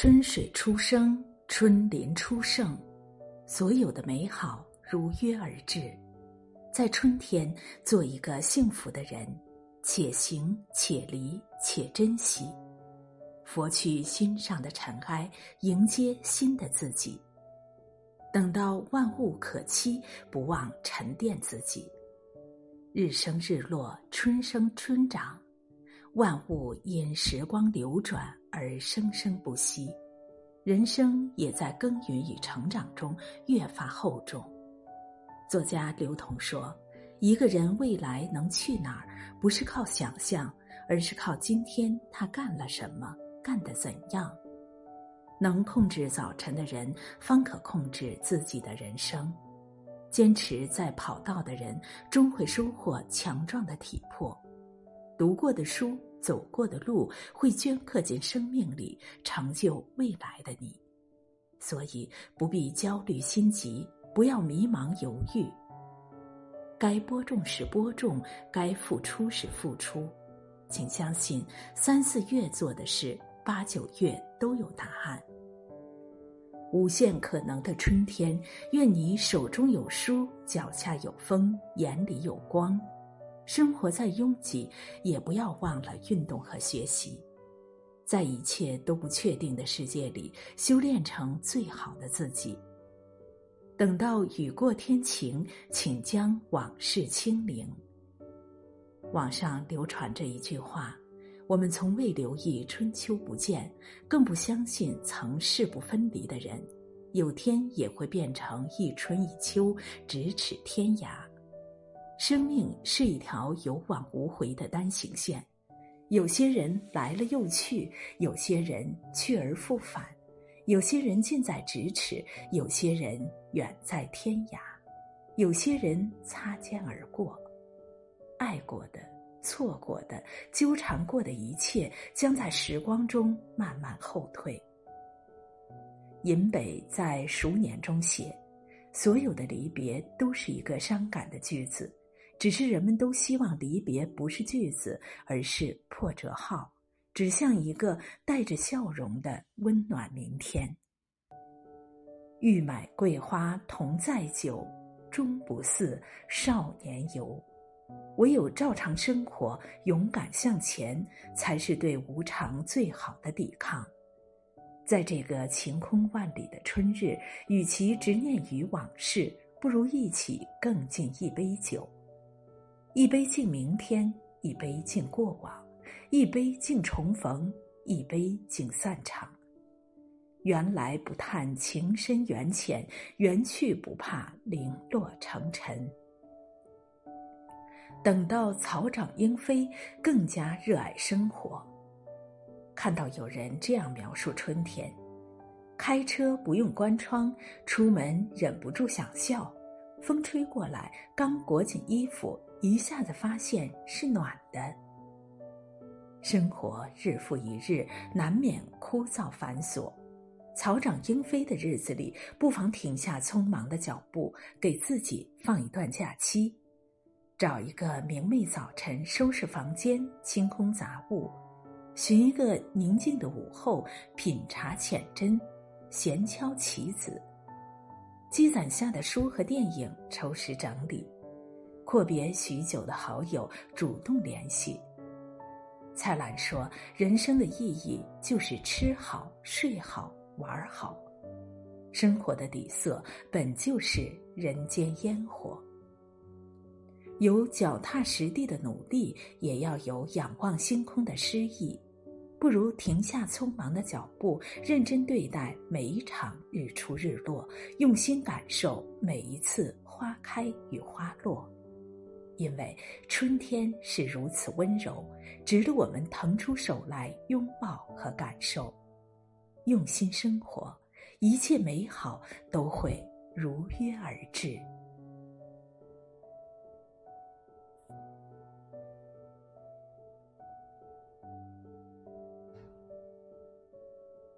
春水初生，春林初盛，所有的美好如约而至。在春天，做一个幸福的人，且行且离且珍惜，拂去心上的尘埃，迎接新的自己。等到万物可期，不忘沉淀自己。日升日落，春生春长。万物因时光流转而生生不息，人生也在耕耘与成长中越发厚重。作家刘同说：“一个人未来能去哪儿，不是靠想象，而是靠今天他干了什么，干得怎样。能控制早晨的人，方可控制自己的人生。坚持在跑道的人，终会收获强壮的体魄。”读过的书，走过的路，会镌刻进生命里，成就未来的你。所以不必焦虑心急，不要迷茫犹豫。该播种时播种，该付出时付出。请相信，三四月做的事，八九月都有答案。无限可能的春天，愿你手中有书，脚下有风，眼里有光。生活再拥挤，也不要忘了运动和学习。在一切都不确定的世界里，修炼成最好的自己。等到雨过天晴，请将往事清零。网上流传着一句话：我们从未留意春秋不见，更不相信曾势不分离的人，有天也会变成一春一秋，咫尺天涯。生命是一条有往无回的单行线，有些人来了又去，有些人去而复返，有些人近在咫尺，有些人远在天涯，有些人擦肩而过。爱过的、错过的、纠缠过的一切，将在时光中慢慢后退。尹北在《熟年》中写：“所有的离别都是一个伤感的句子。”只是人们都希望离别不是句子，而是破折号，指向一个带着笑容的温暖明天。欲买桂花同载酒，终不似少年游。唯有照常生活，勇敢向前，才是对无常最好的抵抗。在这个晴空万里的春日，与其执念于往事，不如一起更尽一杯酒。一杯敬明天，一杯敬过往，一杯敬重逢，一杯敬散场。缘来不叹情深缘浅，缘去不怕零落成尘。等到草长莺飞，更加热爱生活。看到有人这样描述春天：开车不用关窗，出门忍不住想笑。风吹过来，刚裹紧衣服。一下子发现是暖的。生活日复一日，难免枯燥繁琐。草长莺飞的日子里，不妨停下匆忙的脚步，给自己放一段假期。找一个明媚早晨，收拾房间，清空杂物；寻一个宁静的午后，品茶浅斟，闲敲棋子。积攒下的书和电影，抽时整理。阔别许久的好友，主动联系。蔡澜说：“人生的意义就是吃好、睡好、玩好。生活的底色本就是人间烟火。有脚踏实地的努力，也要有仰望星空的诗意。不如停下匆忙的脚步，认真对待每一场日出日落，用心感受每一次花开与花落。”因为春天是如此温柔，值得我们腾出手来拥抱和感受。用心生活，一切美好都会如约而至。